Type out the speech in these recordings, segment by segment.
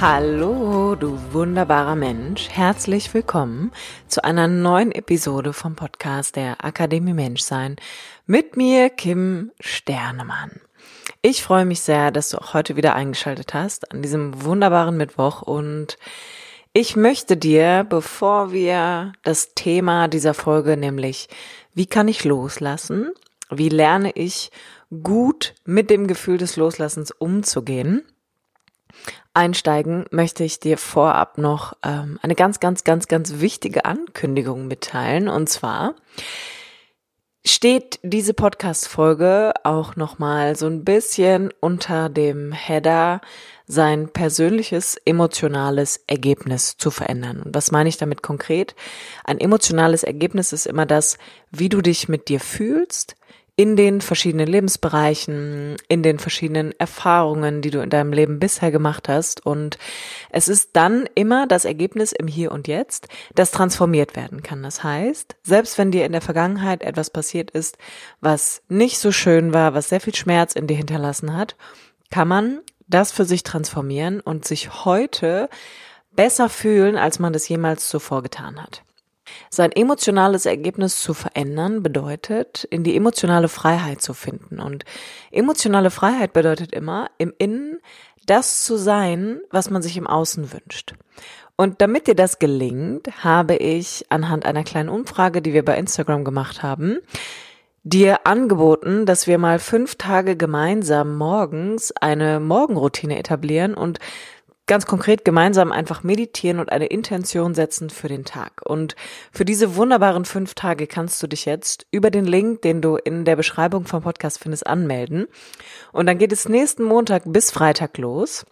Hallo, du wunderbarer Mensch. Herzlich willkommen zu einer neuen Episode vom Podcast der Akademie Menschsein mit mir, Kim Sternemann. Ich freue mich sehr, dass du auch heute wieder eingeschaltet hast an diesem wunderbaren Mittwoch und ich möchte dir, bevor wir das Thema dieser Folge, nämlich wie kann ich loslassen, wie lerne ich gut mit dem Gefühl des Loslassens umzugehen, einsteigen, möchte ich dir vorab noch ähm, eine ganz, ganz, ganz, ganz wichtige Ankündigung mitteilen. Und zwar steht diese Podcast-Folge auch nochmal so ein bisschen unter dem Header sein persönliches emotionales Ergebnis zu verändern. Und was meine ich damit konkret? Ein emotionales Ergebnis ist immer das, wie du dich mit dir fühlst, in den verschiedenen Lebensbereichen, in den verschiedenen Erfahrungen, die du in deinem Leben bisher gemacht hast. Und es ist dann immer das Ergebnis im Hier und Jetzt, das transformiert werden kann. Das heißt, selbst wenn dir in der Vergangenheit etwas passiert ist, was nicht so schön war, was sehr viel Schmerz in dir hinterlassen hat, kann man das für sich transformieren und sich heute besser fühlen, als man das jemals zuvor getan hat. Sein emotionales Ergebnis zu verändern bedeutet, in die emotionale Freiheit zu finden. Und emotionale Freiheit bedeutet immer, im Innen das zu sein, was man sich im Außen wünscht. Und damit dir das gelingt, habe ich anhand einer kleinen Umfrage, die wir bei Instagram gemacht haben, dir angeboten, dass wir mal fünf Tage gemeinsam morgens eine Morgenroutine etablieren und ganz konkret gemeinsam einfach meditieren und eine Intention setzen für den Tag. Und für diese wunderbaren fünf Tage kannst du dich jetzt über den Link, den du in der Beschreibung vom Podcast findest, anmelden. Und dann geht es nächsten Montag bis Freitag los.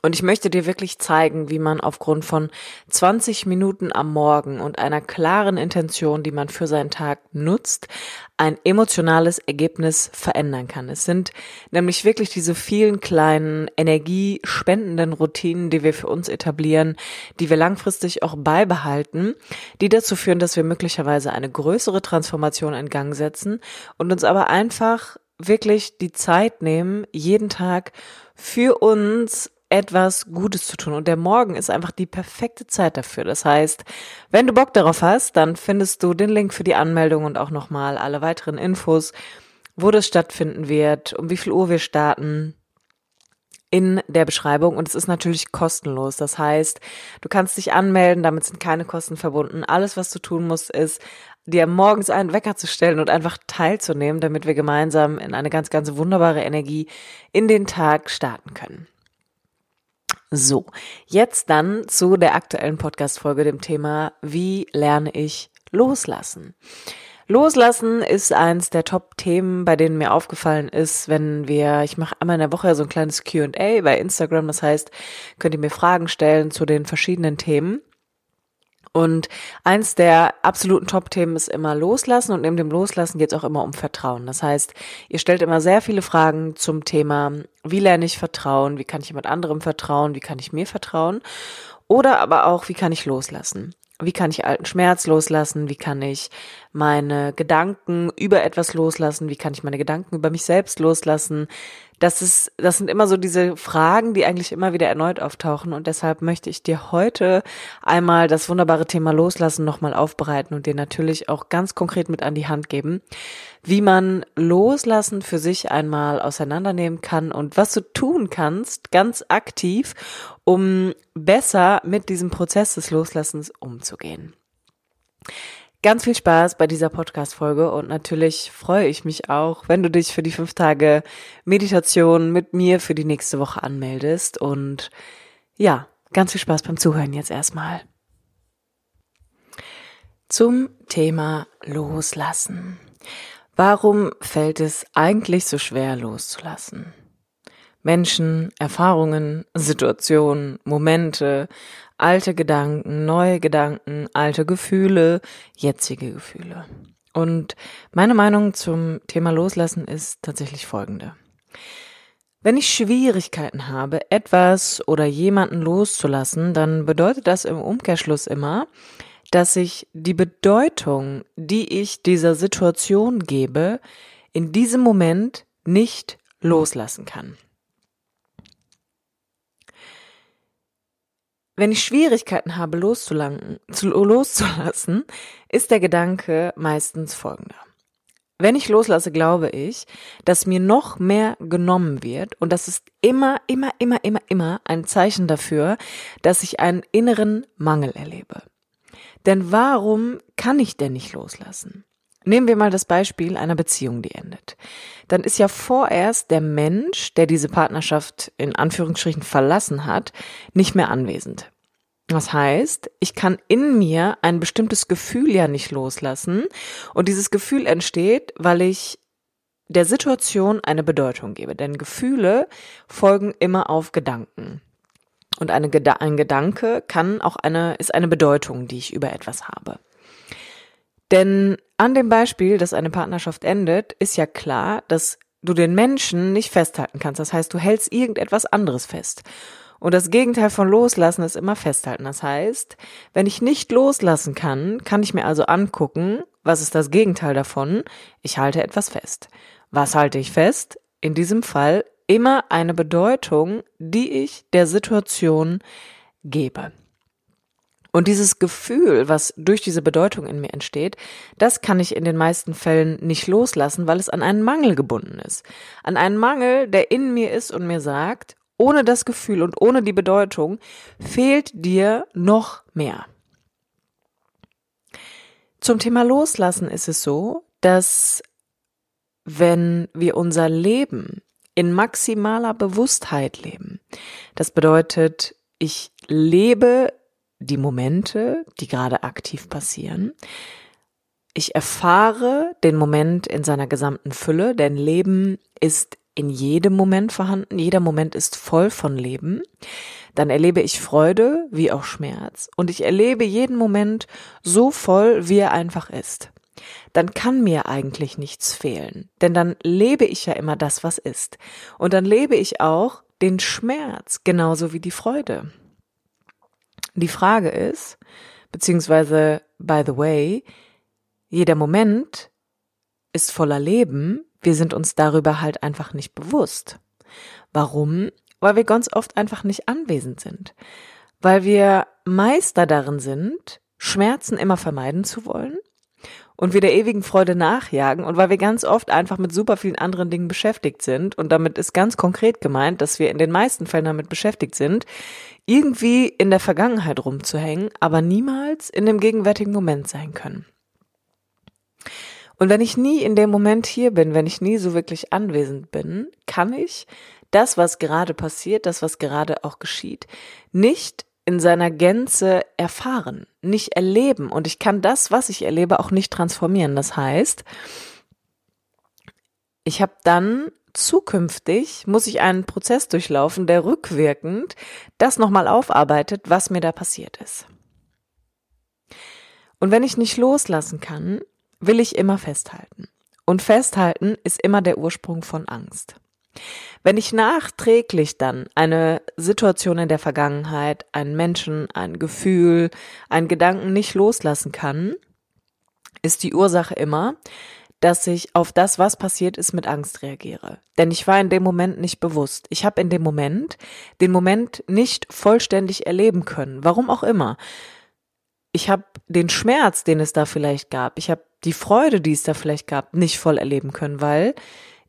Und ich möchte dir wirklich zeigen, wie man aufgrund von 20 Minuten am Morgen und einer klaren Intention, die man für seinen Tag nutzt, ein emotionales Ergebnis verändern kann. Es sind nämlich wirklich diese vielen kleinen energiespendenden Routinen, die wir für uns etablieren, die wir langfristig auch beibehalten, die dazu führen, dass wir möglicherweise eine größere Transformation in Gang setzen und uns aber einfach wirklich die Zeit nehmen, jeden Tag für uns etwas Gutes zu tun. Und der Morgen ist einfach die perfekte Zeit dafür. Das heißt, wenn du Bock darauf hast, dann findest du den Link für die Anmeldung und auch nochmal alle weiteren Infos, wo das stattfinden wird, um wie viel Uhr wir starten in der Beschreibung und es ist natürlich kostenlos. Das heißt, du kannst dich anmelden, damit sind keine Kosten verbunden. Alles, was du tun musst, ist dir morgens einen Wecker zu stellen und einfach teilzunehmen, damit wir gemeinsam in eine ganz, ganz wunderbare Energie in den Tag starten können. So, jetzt dann zu der aktuellen Podcast-Folge, dem Thema, wie lerne ich loslassen? Loslassen ist eins der Top-Themen, bei denen mir aufgefallen ist, wenn wir, ich mache einmal in der Woche so ein kleines Q&A bei Instagram, das heißt, könnt ihr mir Fragen stellen zu den verschiedenen Themen. Und eins der absoluten Top-Themen ist immer Loslassen und neben dem Loslassen geht es auch immer um Vertrauen. Das heißt, ihr stellt immer sehr viele Fragen zum Thema, wie lerne ich Vertrauen, wie kann ich jemand anderem vertrauen, wie kann ich mir vertrauen oder aber auch, wie kann ich loslassen. Wie kann ich alten Schmerz loslassen? Wie kann ich meine Gedanken über etwas loslassen? Wie kann ich meine Gedanken über mich selbst loslassen? Das ist, das sind immer so diese Fragen, die eigentlich immer wieder erneut auftauchen und deshalb möchte ich dir heute einmal das wunderbare Thema Loslassen nochmal aufbereiten und dir natürlich auch ganz konkret mit an die Hand geben, wie man Loslassen für sich einmal auseinandernehmen kann und was du tun kannst, ganz aktiv, um besser mit diesem Prozess des Loslassens umzugehen. Ganz viel Spaß bei dieser Podcast-Folge und natürlich freue ich mich auch, wenn du dich für die fünf Tage Meditation mit mir für die nächste Woche anmeldest und ja, ganz viel Spaß beim Zuhören jetzt erstmal. Zum Thema Loslassen. Warum fällt es eigentlich so schwer loszulassen? Menschen, Erfahrungen, Situationen, Momente, alte Gedanken, neue Gedanken, alte Gefühle, jetzige Gefühle. Und meine Meinung zum Thema Loslassen ist tatsächlich folgende. Wenn ich Schwierigkeiten habe, etwas oder jemanden loszulassen, dann bedeutet das im Umkehrschluss immer, dass ich die Bedeutung, die ich dieser Situation gebe, in diesem Moment nicht loslassen kann. Wenn ich Schwierigkeiten habe, loszulassen, ist der Gedanke meistens folgender. Wenn ich loslasse, glaube ich, dass mir noch mehr genommen wird und das ist immer, immer, immer, immer, immer ein Zeichen dafür, dass ich einen inneren Mangel erlebe. Denn warum kann ich denn nicht loslassen? Nehmen wir mal das Beispiel einer Beziehung, die endet. Dann ist ja vorerst der Mensch, der diese Partnerschaft in Anführungsstrichen verlassen hat, nicht mehr anwesend. Das heißt, ich kann in mir ein bestimmtes Gefühl ja nicht loslassen und dieses Gefühl entsteht, weil ich der Situation eine Bedeutung gebe. Denn Gefühle folgen immer auf Gedanken. Und eine, ein Gedanke kann auch eine, ist eine Bedeutung, die ich über etwas habe. Denn an dem Beispiel, dass eine Partnerschaft endet, ist ja klar, dass du den Menschen nicht festhalten kannst. Das heißt, du hältst irgendetwas anderes fest. Und das Gegenteil von loslassen ist immer festhalten. Das heißt, wenn ich nicht loslassen kann, kann ich mir also angucken, was ist das Gegenteil davon? Ich halte etwas fest. Was halte ich fest? In diesem Fall immer eine Bedeutung, die ich der Situation gebe. Und dieses Gefühl, was durch diese Bedeutung in mir entsteht, das kann ich in den meisten Fällen nicht loslassen, weil es an einen Mangel gebunden ist. An einen Mangel, der in mir ist und mir sagt, ohne das Gefühl und ohne die Bedeutung fehlt dir noch mehr. Zum Thema Loslassen ist es so, dass wenn wir unser Leben in maximaler Bewusstheit leben, das bedeutet, ich lebe die Momente, die gerade aktiv passieren. Ich erfahre den Moment in seiner gesamten Fülle, denn Leben ist in jedem Moment vorhanden. Jeder Moment ist voll von Leben. Dann erlebe ich Freude wie auch Schmerz und ich erlebe jeden Moment so voll, wie er einfach ist. Dann kann mir eigentlich nichts fehlen, denn dann lebe ich ja immer das, was ist. Und dann lebe ich auch den Schmerz genauso wie die Freude. Die Frage ist, beziehungsweise, by the way, jeder Moment ist voller Leben, wir sind uns darüber halt einfach nicht bewusst. Warum? Weil wir ganz oft einfach nicht anwesend sind. Weil wir Meister darin sind, Schmerzen immer vermeiden zu wollen und wir der ewigen Freude nachjagen und weil wir ganz oft einfach mit super vielen anderen Dingen beschäftigt sind und damit ist ganz konkret gemeint, dass wir in den meisten Fällen damit beschäftigt sind, irgendwie in der Vergangenheit rumzuhängen, aber niemals in dem gegenwärtigen Moment sein können. Und wenn ich nie in dem Moment hier bin, wenn ich nie so wirklich anwesend bin, kann ich das, was gerade passiert, das, was gerade auch geschieht, nicht in seiner Gänze erfahren, nicht erleben. Und ich kann das, was ich erlebe, auch nicht transformieren. Das heißt, ich habe dann zukünftig, muss ich einen Prozess durchlaufen, der rückwirkend das nochmal aufarbeitet, was mir da passiert ist. Und wenn ich nicht loslassen kann, will ich immer festhalten. Und festhalten ist immer der Ursprung von Angst. Wenn ich nachträglich dann eine Situation in der Vergangenheit, einen Menschen, ein Gefühl, einen Gedanken nicht loslassen kann, ist die Ursache immer, dass ich auf das, was passiert ist, mit Angst reagiere. Denn ich war in dem Moment nicht bewusst. Ich habe in dem Moment den Moment nicht vollständig erleben können. Warum auch immer. Ich habe den Schmerz, den es da vielleicht gab, ich habe die Freude, die es da vielleicht gab, nicht voll erleben können, weil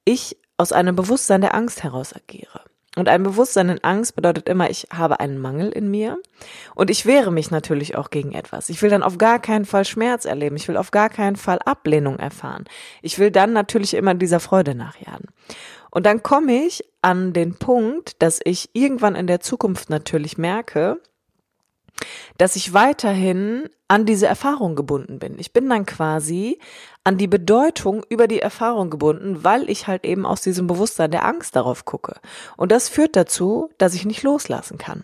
ich aus einem Bewusstsein der Angst heraus agiere. Und ein Bewusstsein in Angst bedeutet immer, ich habe einen Mangel in mir und ich wehre mich natürlich auch gegen etwas. Ich will dann auf gar keinen Fall Schmerz erleben. Ich will auf gar keinen Fall Ablehnung erfahren. Ich will dann natürlich immer dieser Freude nachjagen. Und dann komme ich an den Punkt, dass ich irgendwann in der Zukunft natürlich merke, dass ich weiterhin an diese Erfahrung gebunden bin. Ich bin dann quasi an die Bedeutung über die Erfahrung gebunden, weil ich halt eben aus diesem Bewusstsein der Angst darauf gucke. Und das führt dazu, dass ich nicht loslassen kann.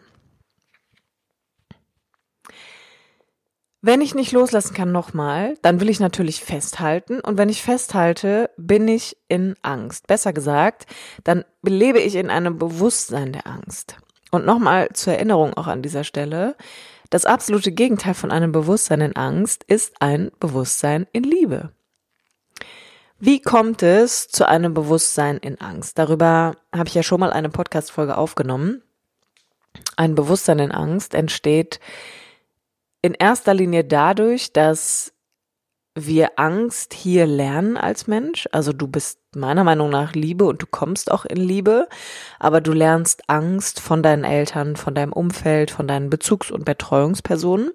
Wenn ich nicht loslassen kann nochmal, dann will ich natürlich festhalten. Und wenn ich festhalte, bin ich in Angst. Besser gesagt, dann lebe ich in einem Bewusstsein der Angst. Und nochmal zur Erinnerung auch an dieser Stelle, das absolute Gegenteil von einem Bewusstsein in Angst ist ein Bewusstsein in Liebe. Wie kommt es zu einem Bewusstsein in Angst? Darüber habe ich ja schon mal eine Podcast-Folge aufgenommen. Ein Bewusstsein in Angst entsteht in erster Linie dadurch, dass wir Angst hier lernen als Mensch. Also du bist meiner Meinung nach Liebe und du kommst auch in Liebe, aber du lernst Angst von deinen Eltern, von deinem Umfeld, von deinen Bezugs- und Betreuungspersonen.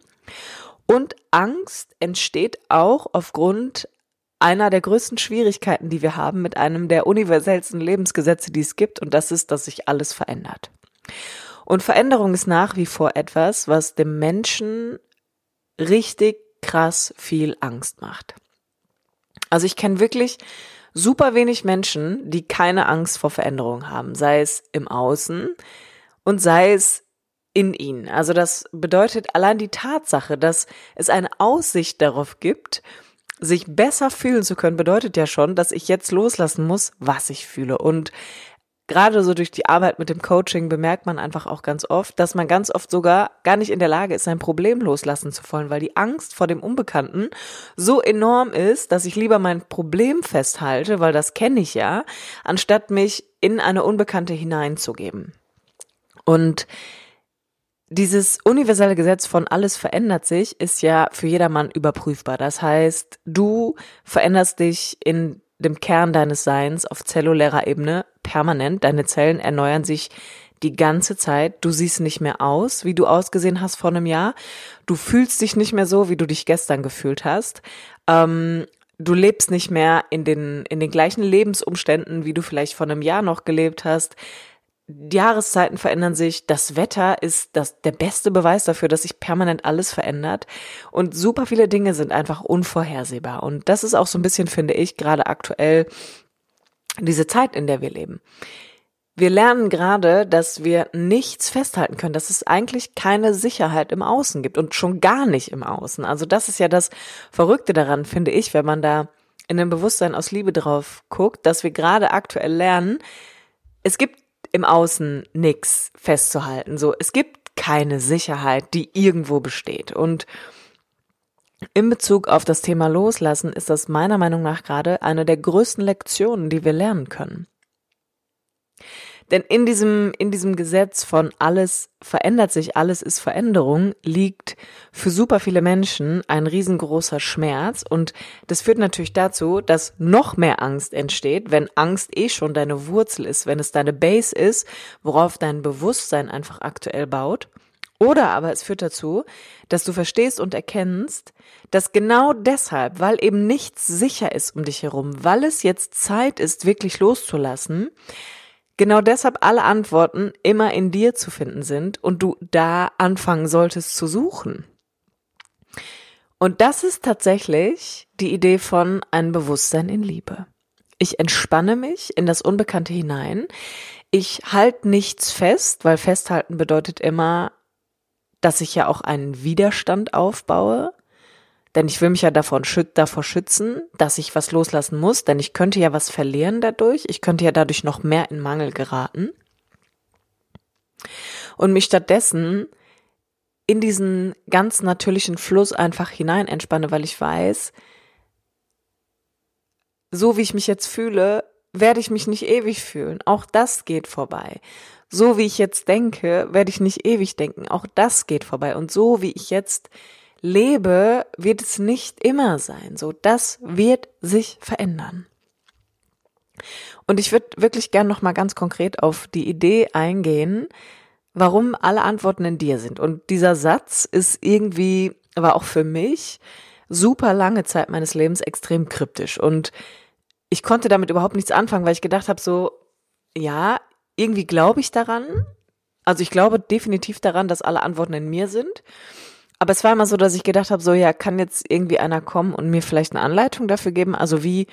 Und Angst entsteht auch aufgrund einer der größten Schwierigkeiten, die wir haben mit einem der universellsten Lebensgesetze, die es gibt, und das ist, dass sich alles verändert. Und Veränderung ist nach wie vor etwas, was dem Menschen richtig krass viel Angst macht. Also ich kenne wirklich super wenig Menschen, die keine Angst vor Veränderung haben, sei es im Außen und sei es in ihnen. Also das bedeutet allein die Tatsache, dass es eine Aussicht darauf gibt, sich besser fühlen zu können, bedeutet ja schon, dass ich jetzt loslassen muss, was ich fühle. Und gerade so durch die Arbeit mit dem Coaching bemerkt man einfach auch ganz oft, dass man ganz oft sogar gar nicht in der Lage ist, sein Problem loslassen zu wollen, weil die Angst vor dem Unbekannten so enorm ist, dass ich lieber mein Problem festhalte, weil das kenne ich ja, anstatt mich in eine Unbekannte hineinzugeben. Und dieses universelle Gesetz von alles verändert sich ist ja für jedermann überprüfbar. Das heißt, du veränderst dich in dem Kern deines Seins auf zellulärer Ebene permanent. Deine Zellen erneuern sich die ganze Zeit. Du siehst nicht mehr aus, wie du ausgesehen hast vor einem Jahr. Du fühlst dich nicht mehr so, wie du dich gestern gefühlt hast. Ähm, du lebst nicht mehr in den, in den gleichen Lebensumständen, wie du vielleicht vor einem Jahr noch gelebt hast die Jahreszeiten verändern sich, das Wetter ist das, der beste Beweis dafür, dass sich permanent alles verändert und super viele Dinge sind einfach unvorhersehbar und das ist auch so ein bisschen, finde ich, gerade aktuell diese Zeit, in der wir leben. Wir lernen gerade, dass wir nichts festhalten können, dass es eigentlich keine Sicherheit im Außen gibt und schon gar nicht im Außen. Also das ist ja das Verrückte daran, finde ich, wenn man da in dem Bewusstsein aus Liebe drauf guckt, dass wir gerade aktuell lernen, es gibt im Außen nichts festzuhalten. So, es gibt keine Sicherheit, die irgendwo besteht. Und in Bezug auf das Thema Loslassen ist das meiner Meinung nach gerade eine der größten Lektionen, die wir lernen können. Denn in diesem, in diesem Gesetz von alles verändert sich, alles ist Veränderung, liegt für super viele Menschen ein riesengroßer Schmerz. Und das führt natürlich dazu, dass noch mehr Angst entsteht, wenn Angst eh schon deine Wurzel ist, wenn es deine Base ist, worauf dein Bewusstsein einfach aktuell baut. Oder aber es führt dazu, dass du verstehst und erkennst, dass genau deshalb, weil eben nichts sicher ist um dich herum, weil es jetzt Zeit ist, wirklich loszulassen, Genau deshalb alle Antworten immer in dir zu finden sind und du da anfangen solltest zu suchen. Und das ist tatsächlich die Idee von ein Bewusstsein in Liebe. Ich entspanne mich in das Unbekannte hinein. Ich halte nichts fest, weil festhalten bedeutet immer, dass ich ja auch einen Widerstand aufbaue. Denn ich will mich ja davon, davor schützen, dass ich was loslassen muss, denn ich könnte ja was verlieren dadurch. Ich könnte ja dadurch noch mehr in Mangel geraten. Und mich stattdessen in diesen ganz natürlichen Fluss einfach hinein entspanne, weil ich weiß, so wie ich mich jetzt fühle, werde ich mich nicht ewig fühlen. Auch das geht vorbei. So wie ich jetzt denke, werde ich nicht ewig denken. Auch das geht vorbei. Und so wie ich jetzt lebe, wird es nicht immer sein. So, das wird sich verändern. Und ich würde wirklich gern noch mal ganz konkret auf die Idee eingehen, warum alle Antworten in dir sind. Und dieser Satz ist irgendwie, war auch für mich super lange Zeit meines Lebens extrem kryptisch. Und ich konnte damit überhaupt nichts anfangen, weil ich gedacht habe, so, ja, irgendwie glaube ich daran, Also ich glaube definitiv daran, dass alle Antworten in mir sind. Aber es war immer so, dass ich gedacht habe, so ja, kann jetzt irgendwie einer kommen und mir vielleicht eine Anleitung dafür geben? Also wie,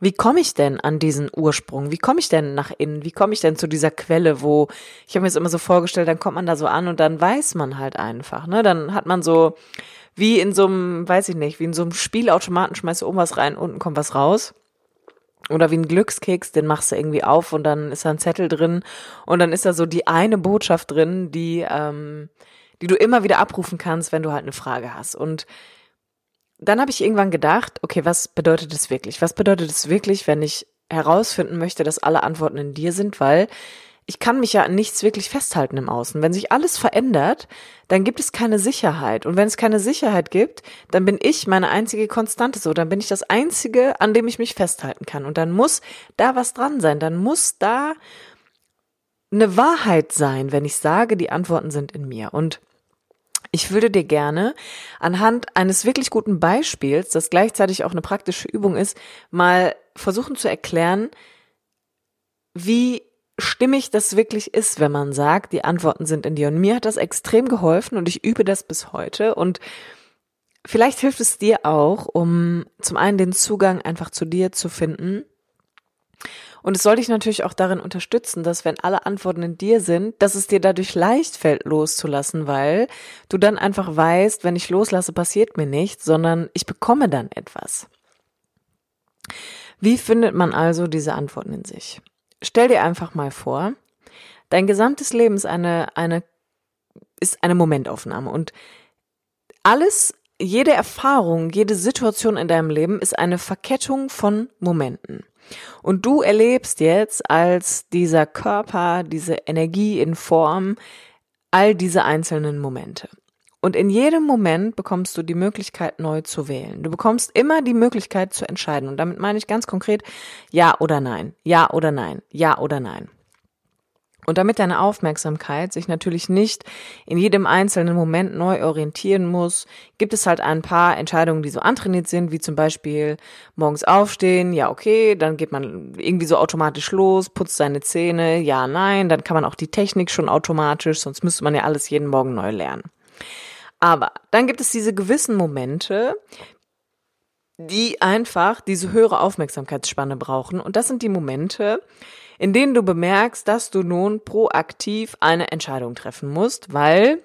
wie komme ich denn an diesen Ursprung? Wie komme ich denn nach innen? Wie komme ich denn zu dieser Quelle, wo ich habe mir jetzt immer so vorgestellt, dann kommt man da so an und dann weiß man halt einfach, ne? Dann hat man so wie in so einem, weiß ich nicht, wie in so einem Spielautomaten schmeißt du oben was rein, unten kommt was raus. Oder wie ein Glückskeks, den machst du irgendwie auf und dann ist da ein Zettel drin und dann ist da so die eine Botschaft drin, die, ähm, die du immer wieder abrufen kannst, wenn du halt eine Frage hast. Und dann habe ich irgendwann gedacht, okay, was bedeutet es wirklich? Was bedeutet es wirklich, wenn ich herausfinden möchte, dass alle Antworten in dir sind? Weil ich kann mich ja an nichts wirklich festhalten im Außen. Wenn sich alles verändert, dann gibt es keine Sicherheit. Und wenn es keine Sicherheit gibt, dann bin ich meine einzige Konstante so. Dann bin ich das Einzige, an dem ich mich festhalten kann. Und dann muss da was dran sein. Dann muss da eine Wahrheit sein, wenn ich sage, die Antworten sind in mir. Und ich würde dir gerne anhand eines wirklich guten Beispiels, das gleichzeitig auch eine praktische Übung ist, mal versuchen zu erklären, wie stimmig das wirklich ist, wenn man sagt, die Antworten sind in dir. Und mir hat das extrem geholfen und ich übe das bis heute. Und vielleicht hilft es dir auch, um zum einen den Zugang einfach zu dir zu finden. Und es soll dich natürlich auch darin unterstützen, dass wenn alle Antworten in dir sind, dass es dir dadurch leicht fällt, loszulassen, weil du dann einfach weißt, wenn ich loslasse, passiert mir nichts, sondern ich bekomme dann etwas. Wie findet man also diese Antworten in sich? stell dir einfach mal vor, dein gesamtes Leben ist eine, eine, ist eine Momentaufnahme und alles, jede Erfahrung, jede Situation in deinem Leben ist eine Verkettung von Momenten. Und du erlebst jetzt als dieser Körper, diese Energie in Form, all diese einzelnen Momente. Und in jedem Moment bekommst du die Möglichkeit, neu zu wählen. Du bekommst immer die Möglichkeit zu entscheiden. Und damit meine ich ganz konkret Ja oder Nein, Ja oder Nein, Ja oder Nein. Und damit deine Aufmerksamkeit sich natürlich nicht in jedem einzelnen Moment neu orientieren muss, gibt es halt ein paar Entscheidungen, die so antrainiert sind, wie zum Beispiel morgens aufstehen, ja, okay, dann geht man irgendwie so automatisch los, putzt seine Zähne, ja, nein, dann kann man auch die Technik schon automatisch, sonst müsste man ja alles jeden Morgen neu lernen. Aber dann gibt es diese gewissen Momente, die einfach diese höhere Aufmerksamkeitsspanne brauchen. Und das sind die Momente, in denen du bemerkst, dass du nun proaktiv eine Entscheidung treffen musst, weil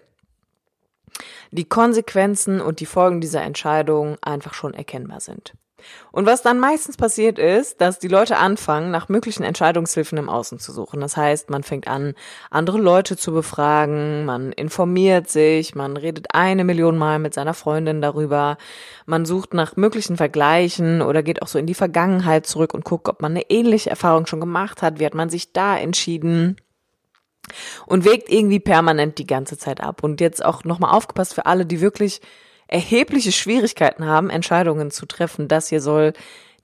die Konsequenzen und die Folgen dieser Entscheidung einfach schon erkennbar sind. Und was dann meistens passiert ist, dass die Leute anfangen, nach möglichen Entscheidungshilfen im Außen zu suchen. Das heißt, man fängt an, andere Leute zu befragen, man informiert sich, man redet eine Million Mal mit seiner Freundin darüber, man sucht nach möglichen Vergleichen oder geht auch so in die Vergangenheit zurück und guckt, ob man eine ähnliche Erfahrung schon gemacht hat, wie hat man sich da entschieden und wägt irgendwie permanent die ganze Zeit ab. Und jetzt auch nochmal aufgepasst für alle, die wirklich erhebliche Schwierigkeiten haben, Entscheidungen zu treffen. Das hier soll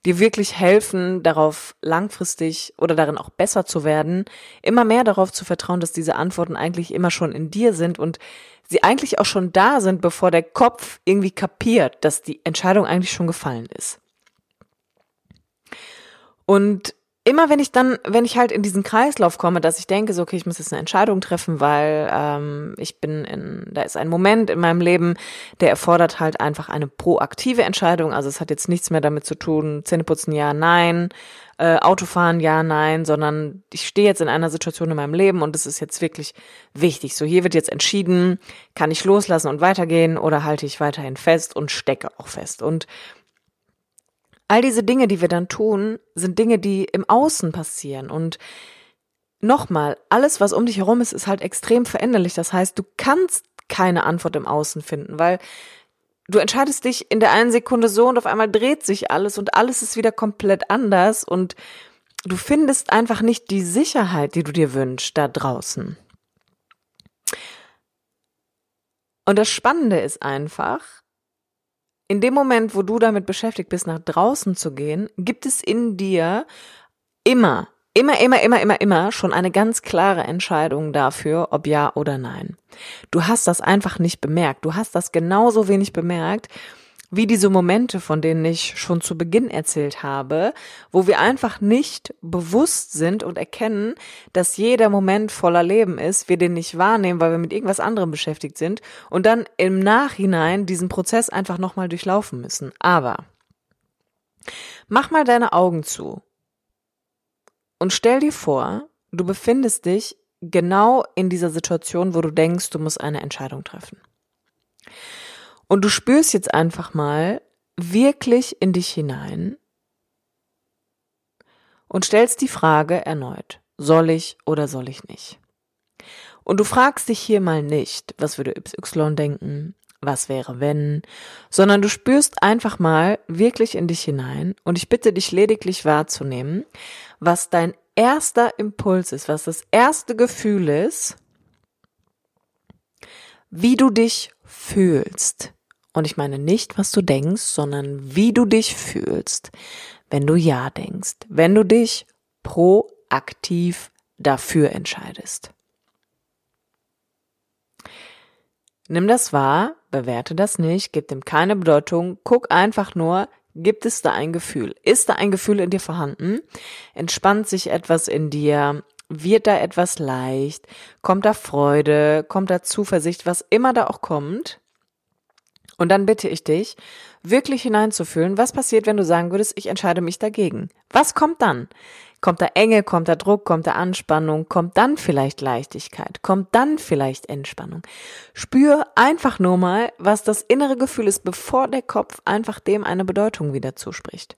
dir wirklich helfen, darauf langfristig oder darin auch besser zu werden, immer mehr darauf zu vertrauen, dass diese Antworten eigentlich immer schon in dir sind und sie eigentlich auch schon da sind, bevor der Kopf irgendwie kapiert, dass die Entscheidung eigentlich schon gefallen ist. Und immer wenn ich dann, wenn ich halt in diesen Kreislauf komme, dass ich denke, so, okay, ich muss jetzt eine Entscheidung treffen, weil ähm, ich bin in, da ist ein Moment in meinem Leben, der erfordert halt einfach eine proaktive Entscheidung. Also es hat jetzt nichts mehr damit zu tun, Zähneputzen ja, nein, äh, Autofahren ja, nein, sondern ich stehe jetzt in einer Situation in meinem Leben und es ist jetzt wirklich wichtig. So, hier wird jetzt entschieden, kann ich loslassen und weitergehen oder halte ich weiterhin fest und stecke auch fest. Und All diese Dinge, die wir dann tun, sind Dinge, die im Außen passieren. Und nochmal, alles, was um dich herum ist, ist halt extrem veränderlich. Das heißt, du kannst keine Antwort im Außen finden, weil du entscheidest dich in der einen Sekunde so und auf einmal dreht sich alles und alles ist wieder komplett anders und du findest einfach nicht die Sicherheit, die du dir wünschst, da draußen. Und das Spannende ist einfach, in dem Moment, wo du damit beschäftigt bist, nach draußen zu gehen, gibt es in dir immer, immer, immer, immer, immer, immer schon eine ganz klare Entscheidung dafür, ob ja oder nein. Du hast das einfach nicht bemerkt. Du hast das genauso wenig bemerkt, wie diese Momente, von denen ich schon zu Beginn erzählt habe, wo wir einfach nicht bewusst sind und erkennen, dass jeder Moment voller Leben ist, wir den nicht wahrnehmen, weil wir mit irgendwas anderem beschäftigt sind und dann im Nachhinein diesen Prozess einfach nochmal durchlaufen müssen. Aber mach mal deine Augen zu und stell dir vor, du befindest dich genau in dieser Situation, wo du denkst, du musst eine Entscheidung treffen. Und du spürst jetzt einfach mal wirklich in dich hinein und stellst die Frage erneut, soll ich oder soll ich nicht? Und du fragst dich hier mal nicht, was würde XY denken, was wäre wenn, sondern du spürst einfach mal wirklich in dich hinein und ich bitte dich lediglich wahrzunehmen, was dein erster Impuls ist, was das erste Gefühl ist, wie du dich fühlst. Und ich meine nicht, was du denkst, sondern wie du dich fühlst, wenn du Ja denkst, wenn du dich proaktiv dafür entscheidest. Nimm das wahr, bewerte das nicht, gib dem keine Bedeutung, guck einfach nur, gibt es da ein Gefühl? Ist da ein Gefühl in dir vorhanden? Entspannt sich etwas in dir? Wird da etwas leicht? Kommt da Freude? Kommt da Zuversicht? Was immer da auch kommt, und dann bitte ich dich, wirklich hineinzufühlen, was passiert, wenn du sagen würdest, ich entscheide mich dagegen. Was kommt dann? Kommt da Enge, kommt da Druck, kommt da Anspannung, kommt dann vielleicht Leichtigkeit, kommt dann vielleicht Entspannung. Spür einfach nur mal, was das innere Gefühl ist, bevor der Kopf einfach dem eine Bedeutung wieder zuspricht.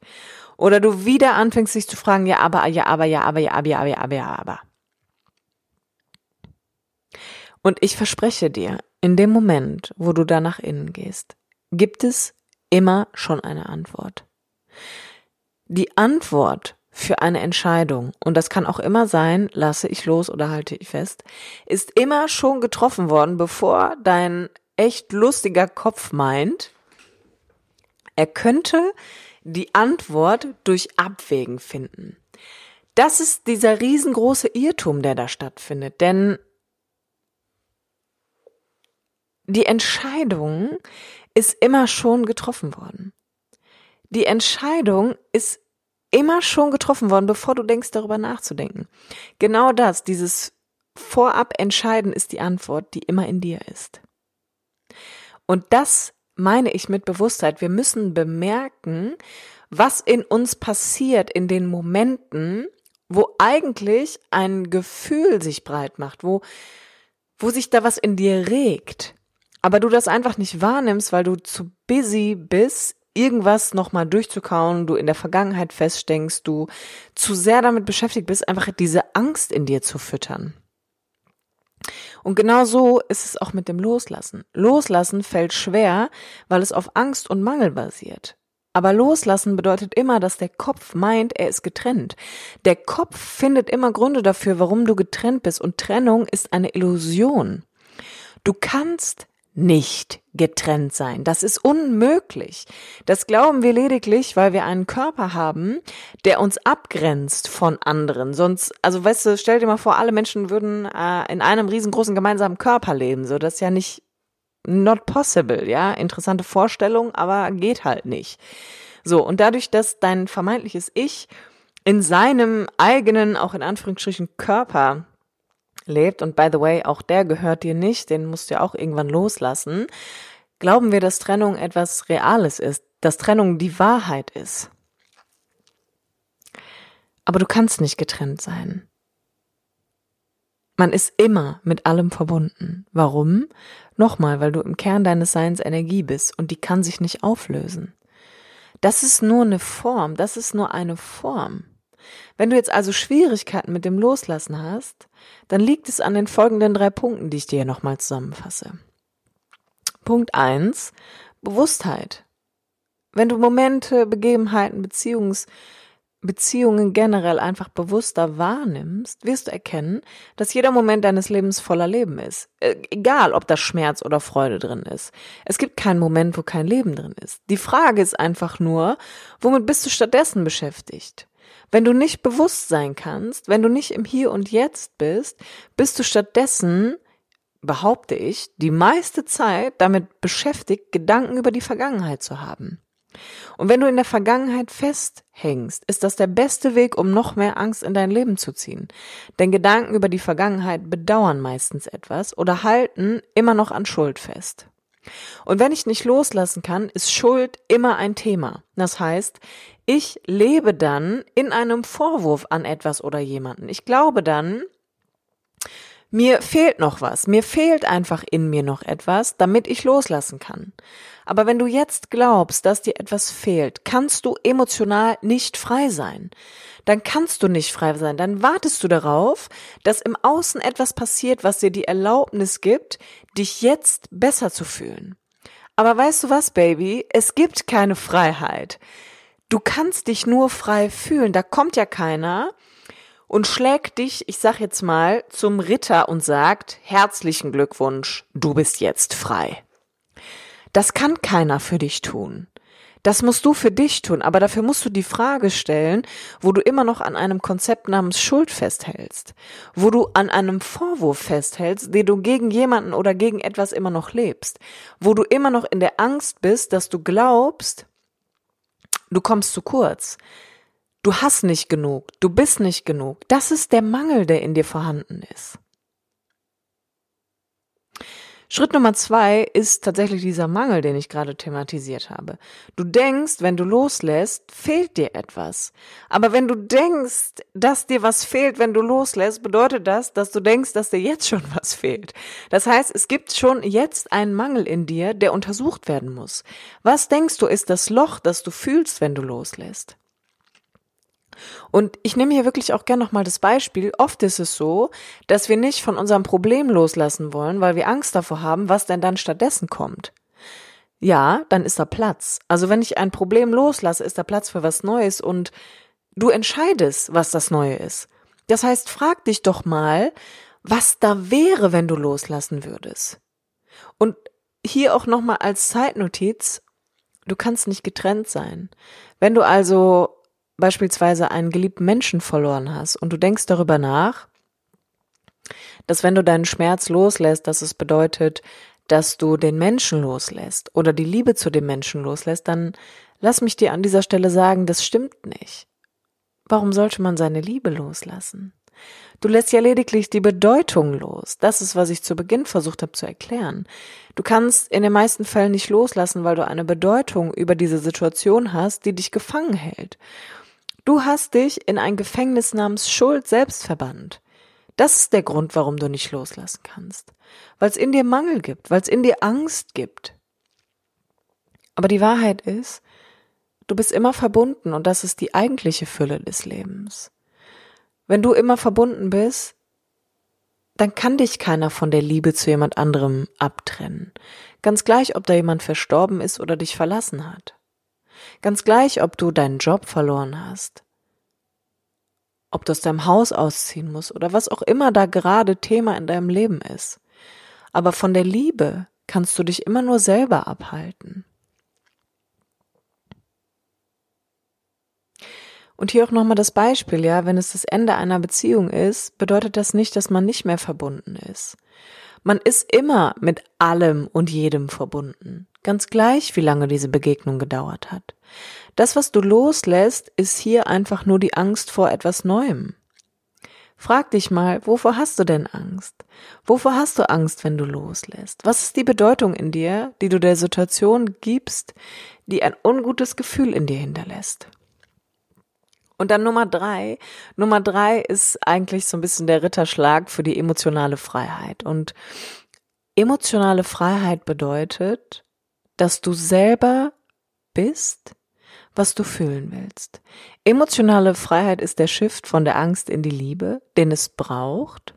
Oder du wieder anfängst, sich zu fragen, ja, aber, ja, aber, ja, aber, ja, aber, ja, aber, ja, aber. Und ich verspreche dir, in dem Moment, wo du da nach innen gehst, gibt es immer schon eine Antwort. Die Antwort für eine Entscheidung, und das kann auch immer sein, lasse ich los oder halte ich fest, ist immer schon getroffen worden, bevor dein echt lustiger Kopf meint, er könnte die Antwort durch Abwägen finden. Das ist dieser riesengroße Irrtum, der da stattfindet, denn die Entscheidung ist immer schon getroffen worden. Die Entscheidung ist immer schon getroffen worden, bevor du denkst, darüber nachzudenken. Genau das, dieses Vorab entscheiden ist die Antwort, die immer in dir ist. Und das meine ich mit Bewusstheit. Wir müssen bemerken, was in uns passiert in den Momenten, wo eigentlich ein Gefühl sich breit macht, wo, wo sich da was in dir regt aber du das einfach nicht wahrnimmst, weil du zu busy bist, irgendwas nochmal durchzukauen, du in der Vergangenheit feststeckst, du zu sehr damit beschäftigt bist, einfach diese Angst in dir zu füttern. Und genau so ist es auch mit dem Loslassen. Loslassen fällt schwer, weil es auf Angst und Mangel basiert. Aber loslassen bedeutet immer, dass der Kopf meint, er ist getrennt. Der Kopf findet immer Gründe dafür, warum du getrennt bist. Und Trennung ist eine Illusion. Du kannst nicht getrennt sein. Das ist unmöglich. Das glauben wir lediglich, weil wir einen Körper haben, der uns abgrenzt von anderen. Sonst, also weißt du, stell dir mal vor, alle Menschen würden äh, in einem riesengroßen gemeinsamen Körper leben. So, das ist ja nicht not possible, ja. Interessante Vorstellung, aber geht halt nicht. So, und dadurch, dass dein vermeintliches Ich in seinem eigenen, auch in Anführungsstrichen, Körper lebt, und by the way, auch der gehört dir nicht, den musst du ja auch irgendwann loslassen, glauben wir, dass Trennung etwas Reales ist, dass Trennung die Wahrheit ist. Aber du kannst nicht getrennt sein. Man ist immer mit allem verbunden. Warum? Nochmal, weil du im Kern deines Seins Energie bist und die kann sich nicht auflösen. Das ist nur eine Form, das ist nur eine Form. Wenn du jetzt also Schwierigkeiten mit dem Loslassen hast, dann liegt es an den folgenden drei Punkten, die ich dir nochmal zusammenfasse. Punkt eins: Bewusstheit. Wenn du Momente, Begebenheiten, Beziehungs, Beziehungen generell einfach bewusster wahrnimmst, wirst du erkennen, dass jeder Moment deines Lebens voller Leben ist. Äh, egal, ob da Schmerz oder Freude drin ist. Es gibt keinen Moment, wo kein Leben drin ist. Die Frage ist einfach nur, womit bist du stattdessen beschäftigt? Wenn du nicht bewusst sein kannst, wenn du nicht im Hier und Jetzt bist, bist du stattdessen behaupte ich, die meiste Zeit damit beschäftigt, Gedanken über die Vergangenheit zu haben. Und wenn du in der Vergangenheit festhängst, ist das der beste Weg, um noch mehr Angst in dein Leben zu ziehen. Denn Gedanken über die Vergangenheit bedauern meistens etwas oder halten immer noch an Schuld fest. Und wenn ich nicht loslassen kann, ist Schuld immer ein Thema. Das heißt, ich lebe dann in einem Vorwurf an etwas oder jemanden. Ich glaube dann, mir fehlt noch was, mir fehlt einfach in mir noch etwas, damit ich loslassen kann. Aber wenn du jetzt glaubst, dass dir etwas fehlt, kannst du emotional nicht frei sein. Dann kannst du nicht frei sein. Dann wartest du darauf, dass im Außen etwas passiert, was dir die Erlaubnis gibt, dich jetzt besser zu fühlen. Aber weißt du was, Baby? Es gibt keine Freiheit. Du kannst dich nur frei fühlen. Da kommt ja keiner und schlägt dich, ich sag jetzt mal, zum Ritter und sagt, herzlichen Glückwunsch, du bist jetzt frei. Das kann keiner für dich tun. Das musst du für dich tun, aber dafür musst du die Frage stellen, wo du immer noch an einem Konzept namens Schuld festhältst, wo du an einem Vorwurf festhältst, den du gegen jemanden oder gegen etwas immer noch lebst, wo du immer noch in der Angst bist, dass du glaubst, du kommst zu kurz, Du hast nicht genug, du bist nicht genug. Das ist der Mangel, der in dir vorhanden ist. Schritt Nummer zwei ist tatsächlich dieser Mangel, den ich gerade thematisiert habe. Du denkst, wenn du loslässt, fehlt dir etwas. Aber wenn du denkst, dass dir was fehlt, wenn du loslässt, bedeutet das, dass du denkst, dass dir jetzt schon was fehlt. Das heißt, es gibt schon jetzt einen Mangel in dir, der untersucht werden muss. Was denkst du ist das Loch, das du fühlst, wenn du loslässt? Und ich nehme hier wirklich auch gern nochmal das Beispiel. Oft ist es so, dass wir nicht von unserem Problem loslassen wollen, weil wir Angst davor haben, was denn dann stattdessen kommt. Ja, dann ist da Platz. Also wenn ich ein Problem loslasse, ist da Platz für was Neues und du entscheidest, was das Neue ist. Das heißt, frag dich doch mal, was da wäre, wenn du loslassen würdest. Und hier auch nochmal als Zeitnotiz, du kannst nicht getrennt sein. Wenn du also beispielsweise einen geliebten Menschen verloren hast und du denkst darüber nach, dass wenn du deinen Schmerz loslässt, dass es bedeutet, dass du den Menschen loslässt oder die Liebe zu dem Menschen loslässt, dann lass mich dir an dieser Stelle sagen, das stimmt nicht. Warum sollte man seine Liebe loslassen? Du lässt ja lediglich die Bedeutung los. Das ist, was ich zu Beginn versucht habe zu erklären. Du kannst in den meisten Fällen nicht loslassen, weil du eine Bedeutung über diese Situation hast, die dich gefangen hält. Du hast dich in ein Gefängnis namens Schuld selbst verbannt. Das ist der Grund, warum du nicht loslassen kannst. Weil es in dir Mangel gibt, weil es in dir Angst gibt. Aber die Wahrheit ist, du bist immer verbunden und das ist die eigentliche Fülle des Lebens. Wenn du immer verbunden bist, dann kann dich keiner von der Liebe zu jemand anderem abtrennen. Ganz gleich, ob da jemand verstorben ist oder dich verlassen hat. Ganz gleich, ob du deinen Job verloren hast, ob du aus deinem Haus ausziehen musst oder was auch immer da gerade Thema in deinem Leben ist. Aber von der Liebe kannst du dich immer nur selber abhalten. Und hier auch nochmal das Beispiel, ja, wenn es das Ende einer Beziehung ist, bedeutet das nicht, dass man nicht mehr verbunden ist. Man ist immer mit allem und jedem verbunden. Ganz gleich, wie lange diese Begegnung gedauert hat. Das, was du loslässt, ist hier einfach nur die Angst vor etwas Neuem. Frag dich mal, wovor hast du denn Angst? Wovor hast du Angst, wenn du loslässt? Was ist die Bedeutung in dir, die du der Situation gibst, die ein ungutes Gefühl in dir hinterlässt? Und dann Nummer drei. Nummer drei ist eigentlich so ein bisschen der Ritterschlag für die emotionale Freiheit. Und emotionale Freiheit bedeutet, dass du selber bist, was du fühlen willst. Emotionale Freiheit ist der Shift von der Angst in die Liebe, den es braucht.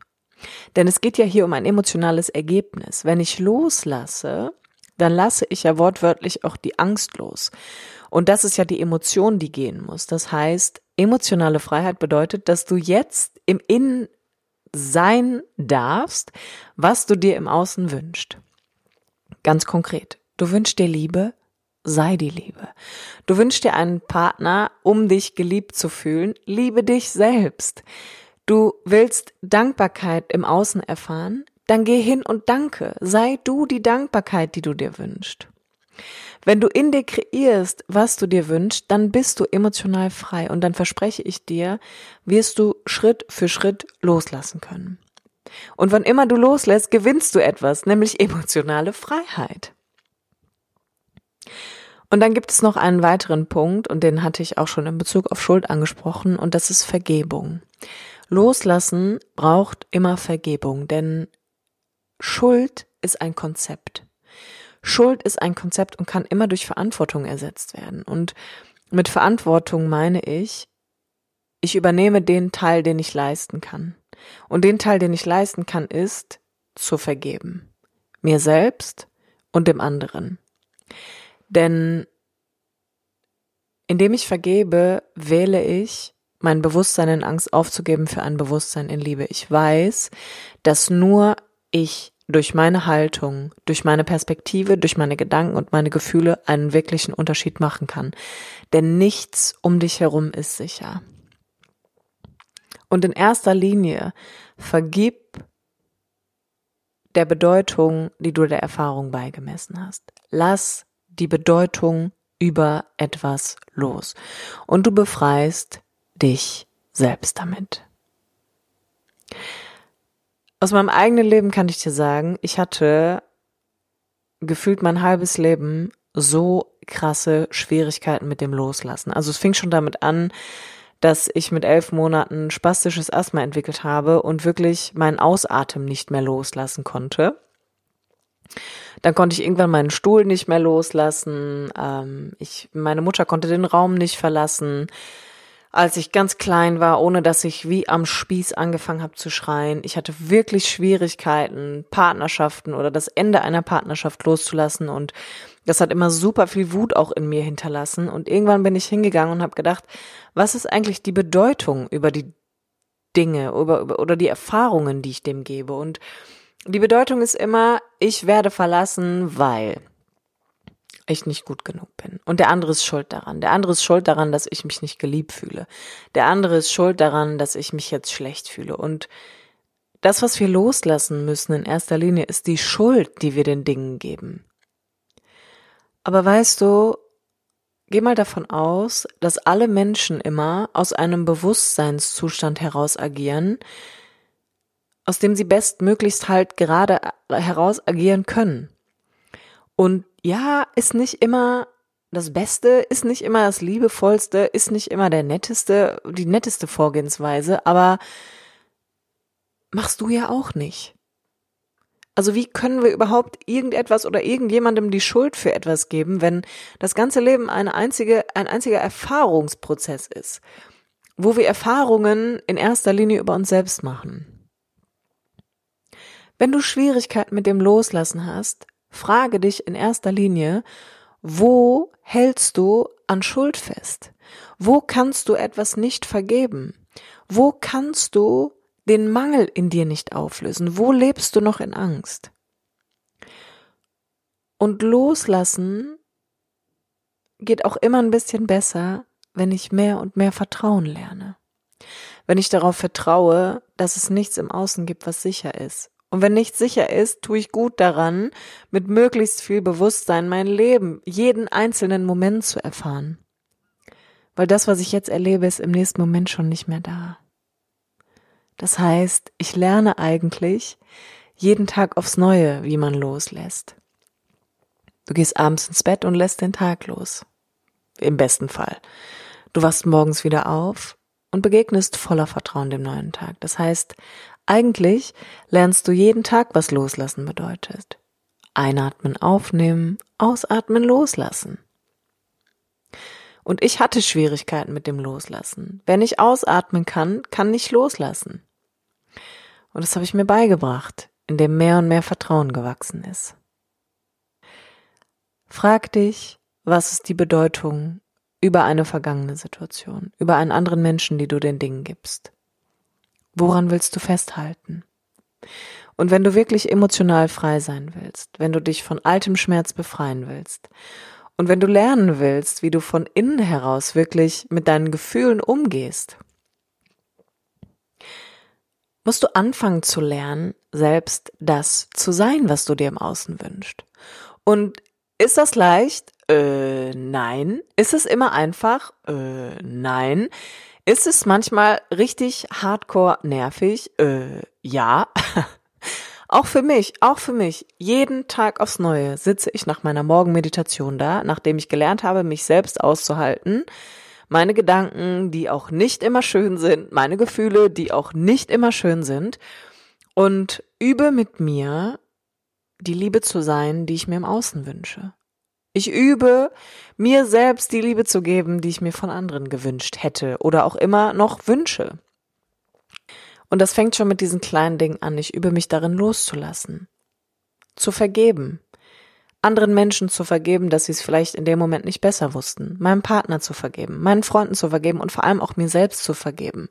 Denn es geht ja hier um ein emotionales Ergebnis. Wenn ich loslasse, dann lasse ich ja wortwörtlich auch die Angst los. Und das ist ja die Emotion, die gehen muss. Das heißt, emotionale Freiheit bedeutet, dass du jetzt im Innen sein darfst, was du dir im Außen wünschst. Ganz konkret. Du wünschst dir Liebe, sei die Liebe. Du wünschst dir einen Partner, um dich geliebt zu fühlen, liebe dich selbst. Du willst Dankbarkeit im Außen erfahren, dann geh hin und danke. Sei du die Dankbarkeit, die du dir wünschst. Wenn du in dir kreierst, was du dir wünschst, dann bist du emotional frei und dann verspreche ich dir, wirst du Schritt für Schritt loslassen können. Und wann immer du loslässt, gewinnst du etwas, nämlich emotionale Freiheit. Und dann gibt es noch einen weiteren Punkt, und den hatte ich auch schon in Bezug auf Schuld angesprochen, und das ist Vergebung. Loslassen braucht immer Vergebung, denn Schuld ist ein Konzept. Schuld ist ein Konzept und kann immer durch Verantwortung ersetzt werden. Und mit Verantwortung meine ich, ich übernehme den Teil, den ich leisten kann. Und den Teil, den ich leisten kann, ist zu vergeben. Mir selbst und dem anderen. Denn indem ich vergebe, wähle ich, mein Bewusstsein in Angst aufzugeben für ein Bewusstsein in Liebe. Ich weiß, dass nur ich durch meine Haltung, durch meine Perspektive, durch meine Gedanken und meine Gefühle einen wirklichen Unterschied machen kann. Denn nichts um dich herum ist sicher. Und in erster Linie vergib der Bedeutung, die du der Erfahrung beigemessen hast. Lass die Bedeutung über etwas los. Und du befreist dich selbst damit. Aus meinem eigenen Leben kann ich dir sagen, ich hatte gefühlt mein halbes Leben so krasse Schwierigkeiten mit dem Loslassen. Also es fing schon damit an, dass ich mit elf Monaten spastisches Asthma entwickelt habe und wirklich meinen Ausatmen nicht mehr loslassen konnte. Dann konnte ich irgendwann meinen Stuhl nicht mehr loslassen. Ähm, ich, meine Mutter konnte den Raum nicht verlassen als ich ganz klein war, ohne dass ich wie am Spieß angefangen habe zu schreien. Ich hatte wirklich Schwierigkeiten, Partnerschaften oder das Ende einer Partnerschaft loszulassen und das hat immer super viel Wut auch in mir hinterlassen und irgendwann bin ich hingegangen und habe gedacht, was ist eigentlich die Bedeutung über die Dinge über, über, oder die Erfahrungen, die ich dem gebe und die Bedeutung ist immer, ich werde verlassen, weil ich nicht gut genug bin. Und der andere ist schuld daran. Der andere ist schuld daran, dass ich mich nicht geliebt fühle. Der andere ist schuld daran, dass ich mich jetzt schlecht fühle. Und das, was wir loslassen müssen in erster Linie, ist die Schuld, die wir den Dingen geben. Aber weißt du, geh mal davon aus, dass alle Menschen immer aus einem Bewusstseinszustand heraus agieren, aus dem sie bestmöglichst halt gerade heraus agieren können. Und ja, ist nicht immer das Beste, ist nicht immer das Liebevollste, ist nicht immer der netteste, die netteste Vorgehensweise, aber machst du ja auch nicht. Also wie können wir überhaupt irgendetwas oder irgendjemandem die Schuld für etwas geben, wenn das ganze Leben eine einzige, ein einziger Erfahrungsprozess ist, wo wir Erfahrungen in erster Linie über uns selbst machen? Wenn du Schwierigkeiten mit dem Loslassen hast, Frage dich in erster Linie, wo hältst du an Schuld fest? Wo kannst du etwas nicht vergeben? Wo kannst du den Mangel in dir nicht auflösen? Wo lebst du noch in Angst? Und loslassen geht auch immer ein bisschen besser, wenn ich mehr und mehr Vertrauen lerne. Wenn ich darauf vertraue, dass es nichts im Außen gibt, was sicher ist und wenn nichts sicher ist, tue ich gut daran, mit möglichst viel Bewusstsein mein Leben, jeden einzelnen Moment zu erfahren. Weil das, was ich jetzt erlebe, ist im nächsten Moment schon nicht mehr da. Das heißt, ich lerne eigentlich jeden Tag aufs Neue, wie man loslässt. Du gehst abends ins Bett und lässt den Tag los. Im besten Fall. Du wachst morgens wieder auf und begegnest voller Vertrauen dem neuen Tag. Das heißt, eigentlich lernst du jeden Tag, was loslassen bedeutet. Einatmen, aufnehmen, ausatmen, loslassen. Und ich hatte Schwierigkeiten mit dem Loslassen. Wenn ich ausatmen kann, kann ich loslassen. Und das habe ich mir beigebracht, indem mehr und mehr Vertrauen gewachsen ist. Frag dich, was ist die Bedeutung über eine vergangene Situation, über einen anderen Menschen, die du den Dingen gibst. Woran willst du festhalten? Und wenn du wirklich emotional frei sein willst, wenn du dich von altem Schmerz befreien willst und wenn du lernen willst, wie du von innen heraus wirklich mit deinen Gefühlen umgehst, musst du anfangen zu lernen, selbst das zu sein, was du dir im Außen wünschst. Und ist das leicht? Äh, nein. Ist es immer einfach? Äh, nein. Ist es manchmal richtig hardcore nervig? Äh, ja. auch für mich, auch für mich. Jeden Tag aufs Neue sitze ich nach meiner Morgenmeditation da, nachdem ich gelernt habe, mich selbst auszuhalten. Meine Gedanken, die auch nicht immer schön sind, meine Gefühle, die auch nicht immer schön sind. Und übe mit mir, die Liebe zu sein, die ich mir im Außen wünsche. Ich übe, mir selbst die Liebe zu geben, die ich mir von anderen gewünscht hätte oder auch immer noch wünsche. Und das fängt schon mit diesen kleinen Dingen an. Ich übe mich darin loszulassen, zu vergeben, anderen Menschen zu vergeben, dass sie es vielleicht in dem Moment nicht besser wussten, meinem Partner zu vergeben, meinen Freunden zu vergeben und vor allem auch mir selbst zu vergeben,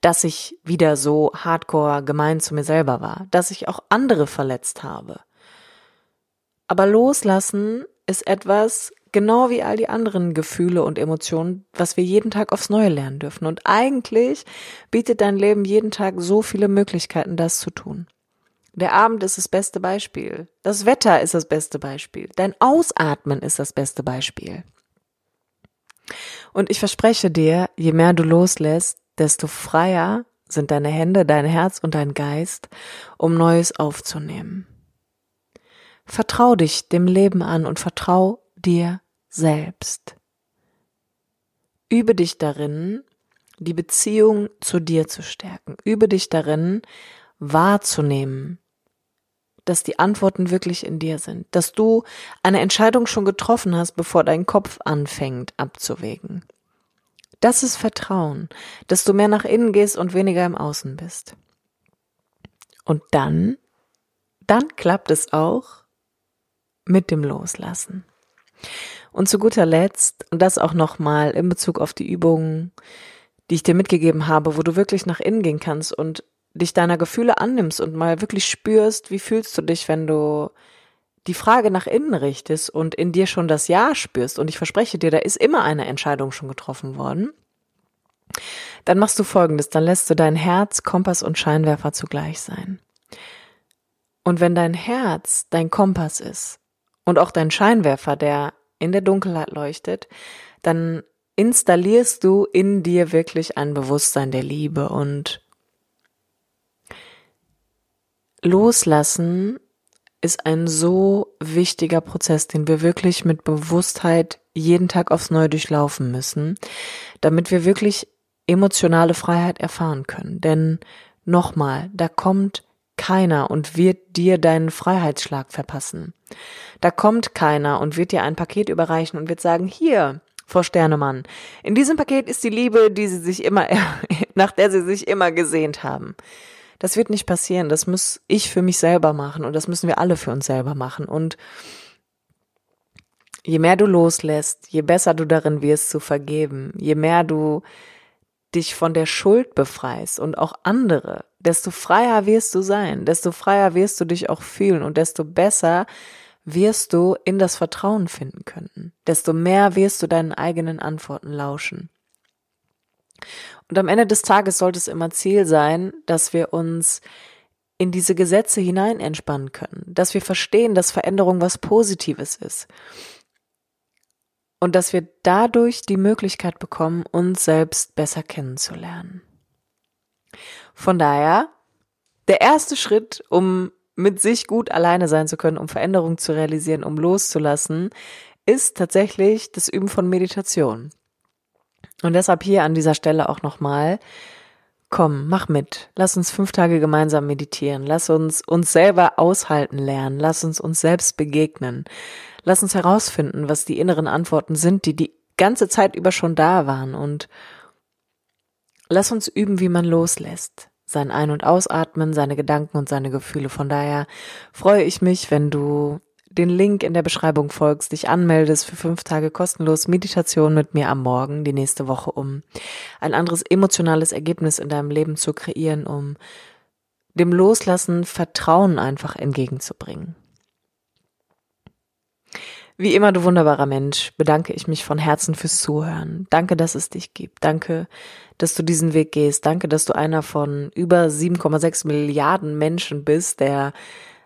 dass ich wieder so hardcore gemein zu mir selber war, dass ich auch andere verletzt habe. Aber loslassen ist etwas, genau wie all die anderen Gefühle und Emotionen, was wir jeden Tag aufs Neue lernen dürfen. Und eigentlich bietet dein Leben jeden Tag so viele Möglichkeiten, das zu tun. Der Abend ist das beste Beispiel. Das Wetter ist das beste Beispiel. Dein Ausatmen ist das beste Beispiel. Und ich verspreche dir, je mehr du loslässt, desto freier sind deine Hände, dein Herz und dein Geist, um Neues aufzunehmen. Vertrau dich dem Leben an und vertrau dir selbst. Übe dich darin, die Beziehung zu dir zu stärken. Übe dich darin, wahrzunehmen, dass die Antworten wirklich in dir sind, dass du eine Entscheidung schon getroffen hast, bevor dein Kopf anfängt abzuwägen. Das ist Vertrauen, dass du mehr nach innen gehst und weniger im Außen bist. Und dann, dann klappt es auch, mit dem Loslassen. Und zu guter Letzt, und das auch nochmal in Bezug auf die Übungen, die ich dir mitgegeben habe, wo du wirklich nach innen gehen kannst und dich deiner Gefühle annimmst und mal wirklich spürst, wie fühlst du dich, wenn du die Frage nach innen richtest und in dir schon das Ja spürst. Und ich verspreche dir, da ist immer eine Entscheidung schon getroffen worden. Dann machst du Folgendes, dann lässt du dein Herz, Kompass und Scheinwerfer zugleich sein. Und wenn dein Herz dein Kompass ist, und auch dein Scheinwerfer, der in der Dunkelheit leuchtet, dann installierst du in dir wirklich ein Bewusstsein der Liebe und Loslassen ist ein so wichtiger Prozess, den wir wirklich mit Bewusstheit jeden Tag aufs Neue durchlaufen müssen, damit wir wirklich emotionale Freiheit erfahren können. Denn nochmal, da kommt keiner und wird dir deinen Freiheitsschlag verpassen. Da kommt keiner und wird dir ein Paket überreichen und wird sagen, hier, Frau Sternemann, in diesem Paket ist die Liebe, die sie sich immer, nach der sie sich immer gesehnt haben. Das wird nicht passieren. Das muss ich für mich selber machen und das müssen wir alle für uns selber machen. Und je mehr du loslässt, je besser du darin wirst zu vergeben, je mehr du dich von der Schuld befreist und auch andere, desto freier wirst du sein, desto freier wirst du dich auch fühlen und desto besser wirst du in das Vertrauen finden können, desto mehr wirst du deinen eigenen Antworten lauschen. Und am Ende des Tages sollte es immer Ziel sein, dass wir uns in diese Gesetze hinein entspannen können, dass wir verstehen, dass Veränderung was Positives ist und dass wir dadurch die Möglichkeit bekommen, uns selbst besser kennenzulernen. Von daher, der erste Schritt, um mit sich gut alleine sein zu können, um Veränderungen zu realisieren, um loszulassen, ist tatsächlich das Üben von Meditation. Und deshalb hier an dieser Stelle auch nochmal, komm, mach mit. Lass uns fünf Tage gemeinsam meditieren. Lass uns uns selber aushalten lernen. Lass uns uns selbst begegnen. Lass uns herausfinden, was die inneren Antworten sind, die die ganze Zeit über schon da waren und lass uns üben, wie man loslässt. Sein Ein- und Ausatmen, seine Gedanken und seine Gefühle. Von daher freue ich mich, wenn du den Link in der Beschreibung folgst, dich anmeldest für fünf Tage kostenlos Meditation mit mir am Morgen, die nächste Woche, um ein anderes emotionales Ergebnis in deinem Leben zu kreieren, um dem Loslassen Vertrauen einfach entgegenzubringen. Wie immer, du wunderbarer Mensch, bedanke ich mich von Herzen fürs Zuhören. Danke, dass es dich gibt. Danke, dass du diesen Weg gehst. Danke, dass du einer von über 7,6 Milliarden Menschen bist, der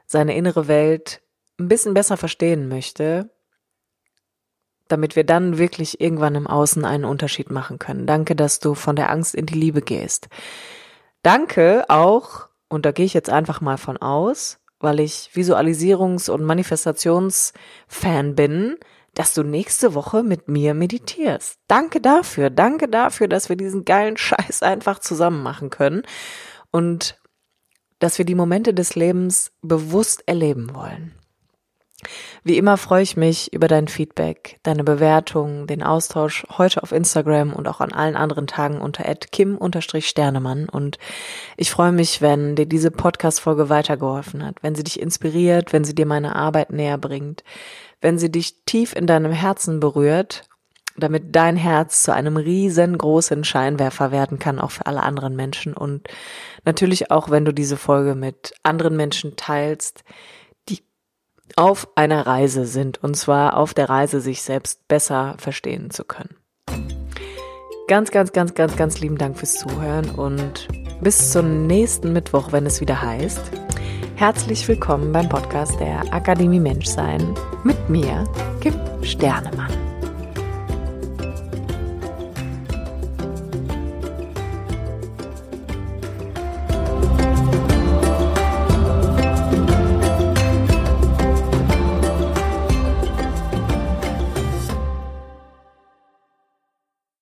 seine innere Welt ein bisschen besser verstehen möchte, damit wir dann wirklich irgendwann im Außen einen Unterschied machen können. Danke, dass du von der Angst in die Liebe gehst. Danke auch, und da gehe ich jetzt einfach mal von aus, weil ich Visualisierungs- und Manifestationsfan bin, dass du nächste Woche mit mir meditierst. Danke dafür. Danke dafür, dass wir diesen geilen Scheiß einfach zusammen machen können und dass wir die Momente des Lebens bewusst erleben wollen. Wie immer freue ich mich über dein Feedback, deine Bewertung, den Austausch heute auf Instagram und auch an allen anderen Tagen unter kim-sternemann. Und ich freue mich, wenn dir diese Podcast-Folge weitergeholfen hat, wenn sie dich inspiriert, wenn sie dir meine Arbeit näher bringt, wenn sie dich tief in deinem Herzen berührt, damit dein Herz zu einem riesengroßen Scheinwerfer werden kann, auch für alle anderen Menschen. Und natürlich auch, wenn du diese Folge mit anderen Menschen teilst, auf einer Reise sind, und zwar auf der Reise, sich selbst besser verstehen zu können. Ganz, ganz, ganz, ganz, ganz lieben Dank fürs Zuhören und bis zum nächsten Mittwoch, wenn es wieder heißt. Herzlich willkommen beim Podcast der Akademie Menschsein mit mir, Kim Sternemann.